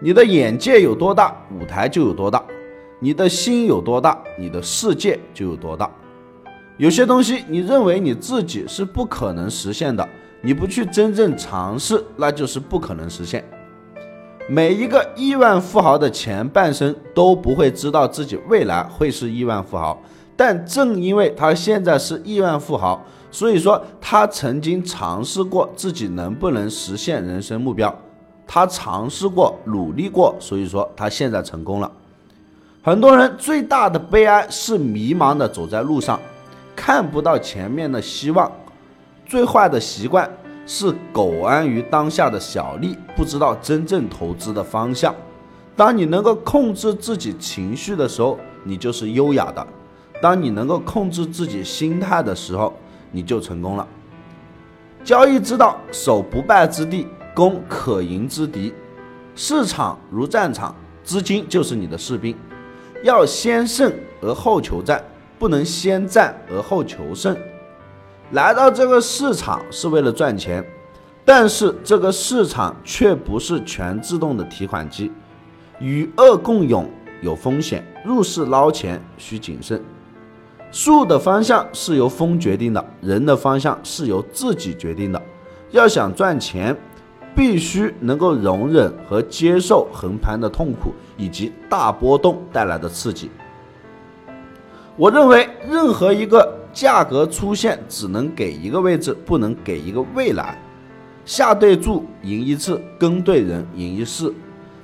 你的眼界有多大，舞台就有多大；你的心有多大，你的世界就有多大。有些东西你认为你自己是不可能实现的，你不去真正尝试，那就是不可能实现。每一个亿万富豪的前半生都不会知道自己未来会是亿万富豪，但正因为他现在是亿万富豪，所以说他曾经尝试过自己能不能实现人生目标。他尝试过，努力过，所以说他现在成功了。很多人最大的悲哀是迷茫的走在路上，看不到前面的希望。最坏的习惯是苟安于当下的小利，不知道真正投资的方向。当你能够控制自己情绪的时候，你就是优雅的；当你能够控制自己心态的时候，你就成功了。交易之道，守不败之地。攻可赢之敌，市场如战场，资金就是你的士兵，要先胜而后求战，不能先战而后求胜。来到这个市场是为了赚钱，但是这个市场却不是全自动的提款机，与恶共勇有风险，入市捞钱需谨慎。树的方向是由风决定的，人的方向是由自己决定的。要想赚钱。必须能够容忍和接受横盘的痛苦以及大波动带来的刺激。我认为，任何一个价格出现，只能给一个位置，不能给一个未来。下对注赢一次，跟对人赢一世。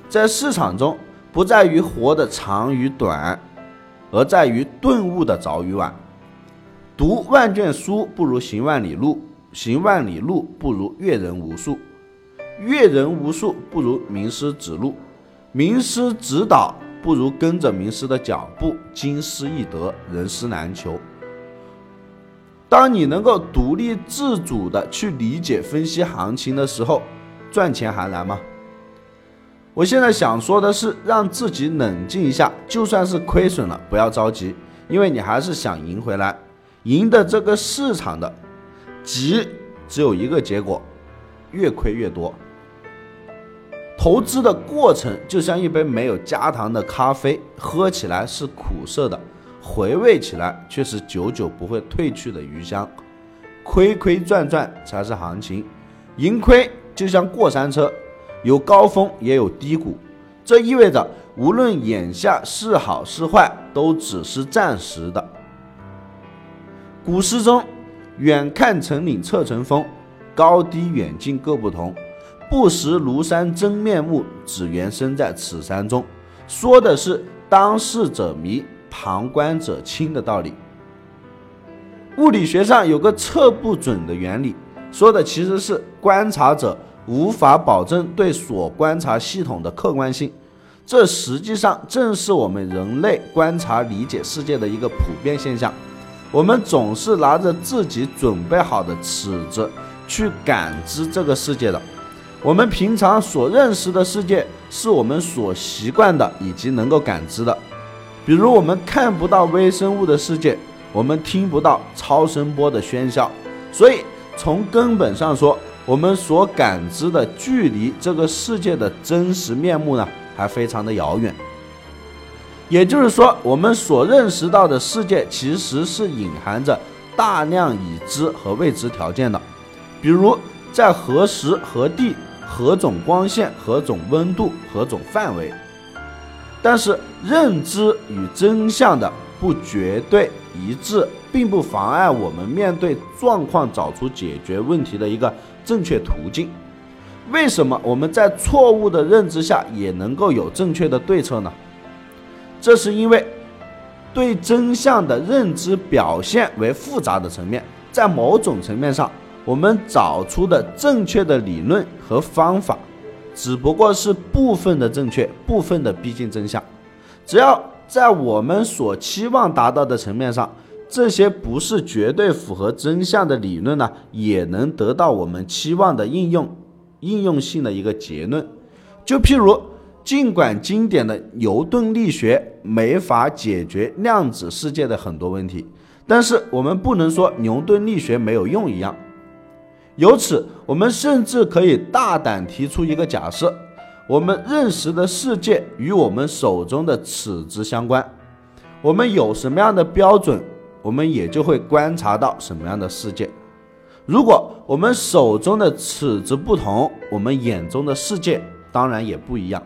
在市场中，不在于活的长与短，而在于顿悟的早与晚。读万卷书不如行万里路，行万里路不如阅人无数。阅人无数不如名师指路，名师指导不如跟着名师的脚步，经师易得，人师难求。当你能够独立自主的去理解分析行情的时候，赚钱还难吗？我现在想说的是，让自己冷静一下，就算是亏损了，不要着急，因为你还是想赢回来，赢的这个市场的，急只有一个结果，越亏越多。投资的过程就像一杯没有加糖的咖啡，喝起来是苦涩的，回味起来却是久久不会褪去的余香。亏亏赚赚才是行情，盈亏就像过山车，有高峰也有低谷。这意味着，无论眼下是好是坏，都只是暂时的。股市中，远看成岭侧成峰，高低远近各不同。不识庐山真面目，只缘身在此山中。说的是当事者迷，旁观者清的道理。物理学上有个测不准的原理，说的其实是观察者无法保证对所观察系统的客观性。这实际上正是我们人类观察理解世界的一个普遍现象。我们总是拿着自己准备好的尺子去感知这个世界的。我们平常所认识的世界，是我们所习惯的以及能够感知的。比如，我们看不到微生物的世界，我们听不到超声波的喧嚣，所以从根本上说，我们所感知的距离这个世界的真实面目呢，还非常的遥远。也就是说，我们所认识到的世界，其实是隐含着大量已知和未知条件的。比如，在何时何地。何种光线、何种温度、何种范围，但是认知与真相的不绝对一致，并不妨碍我们面对状况找出解决问题的一个正确途径。为什么我们在错误的认知下也能够有正确的对策呢？这是因为对真相的认知表现为复杂的层面，在某种层面上。我们找出的正确的理论和方法，只不过是部分的正确，部分的逼近真相。只要在我们所期望达到的层面上，这些不是绝对符合真相的理论呢，也能得到我们期望的应用，应用性的一个结论。就譬如，尽管经典的牛顿力学没法解决量子世界的很多问题，但是我们不能说牛顿力学没有用一样。由此，我们甚至可以大胆提出一个假设：我们认识的世界与我们手中的尺子相关。我们有什么样的标准，我们也就会观察到什么样的世界。如果我们手中的尺子不同，我们眼中的世界当然也不一样。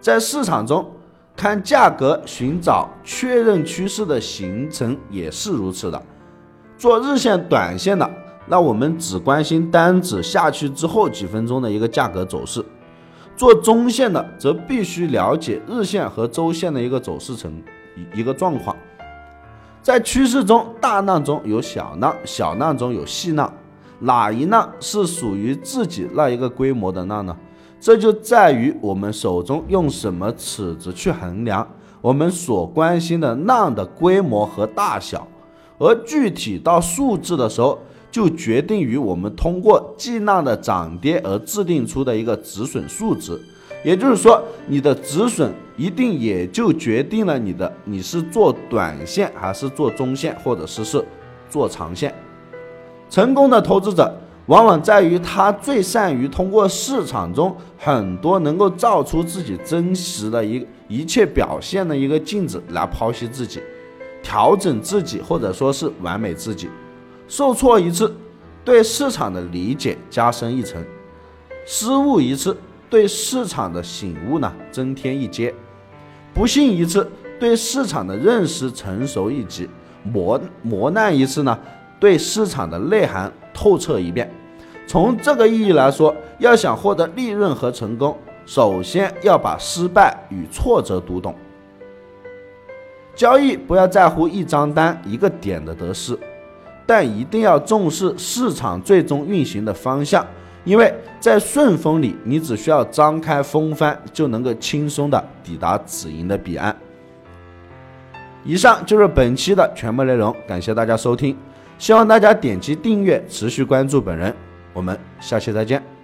在市场中看价格，寻找确认趋势的形成也是如此的。做日线、短线的。那我们只关心单子下去之后几分钟的一个价格走势，做中线的则必须了解日线和周线的一个走势成一一个状况。在趋势中，大浪中有小浪，小浪中有细浪，哪一浪是属于自己那一个规模的浪呢？这就在于我们手中用什么尺子去衡量我们所关心的浪的规模和大小，而具体到数字的时候。就决定于我们通过计浪的涨跌而制定出的一个止损数值，也就是说，你的止损一定也就决定了你的你是做短线还是做中线，或者是是做长线。成功的投资者往往在于他最善于通过市场中很多能够照出自己真实的一一切表现的一个镜子来剖析自己，调整自己，或者说是完美自己。受挫一次，对市场的理解加深一层；失误一次，对市场的醒悟呢增添一阶；不幸一次，对市场的认识成熟一级；磨磨难一次呢，对市场的内涵透彻一遍。从这个意义来说，要想获得利润和成功，首先要把失败与挫折读懂。交易不要在乎一张单一个点的得失。但一定要重视市场最终运行的方向，因为在顺风里，你只需要张开风帆，就能够轻松的抵达止盈的彼岸。以上就是本期的全部内容，感谢大家收听，希望大家点击订阅，持续关注本人，我们下期再见。